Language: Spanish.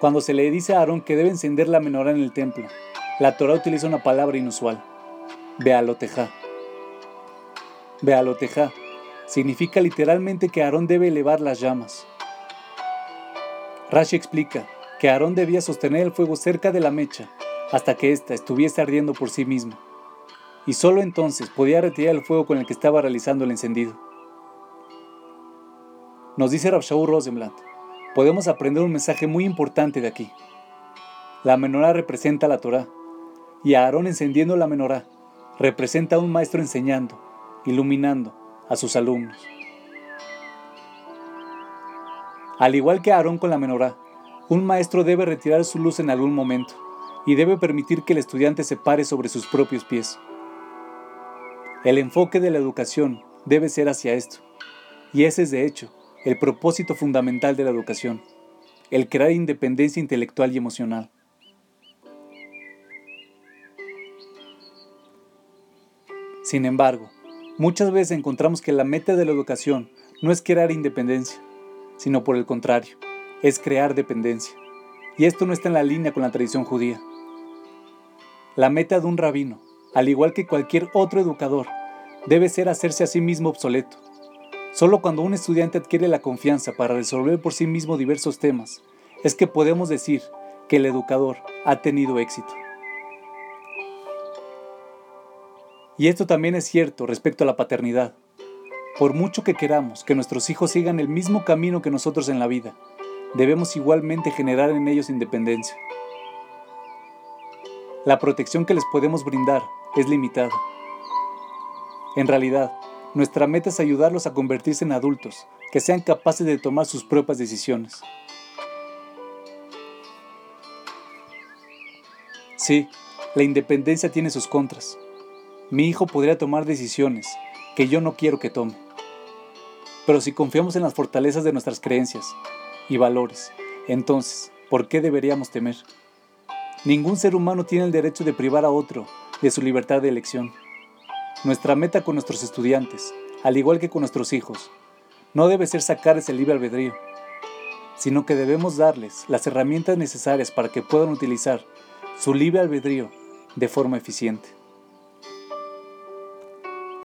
Cuando se le dice a Aarón que debe encender la menorá en el templo, la Torah utiliza una palabra inusual, Bealotejá. Bealotejá significa literalmente que Aarón debe elevar las llamas. Rashi explica que Aarón debía sostener el fuego cerca de la mecha hasta que ésta estuviese ardiendo por sí misma, y solo entonces podía retirar el fuego con el que estaba realizando el encendido. Nos dice Rabshaw Rosenblatt, podemos aprender un mensaje muy importante de aquí. La menorá representa la Torah, y Aarón encendiendo la menorá representa a un maestro enseñando, iluminando a sus alumnos. Al igual que Aarón con la menorá, un maestro debe retirar su luz en algún momento y debe permitir que el estudiante se pare sobre sus propios pies. El enfoque de la educación debe ser hacia esto, y ese es de hecho el propósito fundamental de la educación, el crear independencia intelectual y emocional. Sin embargo, muchas veces encontramos que la meta de la educación no es crear independencia, sino por el contrario, es crear dependencia. Y esto no está en la línea con la tradición judía. La meta de un rabino, al igual que cualquier otro educador, debe ser hacerse a sí mismo obsoleto. Solo cuando un estudiante adquiere la confianza para resolver por sí mismo diversos temas, es que podemos decir que el educador ha tenido éxito. Y esto también es cierto respecto a la paternidad. Por mucho que queramos que nuestros hijos sigan el mismo camino que nosotros en la vida, debemos igualmente generar en ellos independencia. La protección que les podemos brindar es limitada. En realidad, nuestra meta es ayudarlos a convertirse en adultos que sean capaces de tomar sus propias decisiones. Sí, la independencia tiene sus contras. Mi hijo podría tomar decisiones que yo no quiero que tome. Pero si confiamos en las fortalezas de nuestras creencias y valores, entonces, ¿por qué deberíamos temer? Ningún ser humano tiene el derecho de privar a otro de su libertad de elección. Nuestra meta con nuestros estudiantes, al igual que con nuestros hijos, no debe ser sacarles el libre albedrío, sino que debemos darles las herramientas necesarias para que puedan utilizar su libre albedrío de forma eficiente.